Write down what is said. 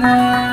Krishna.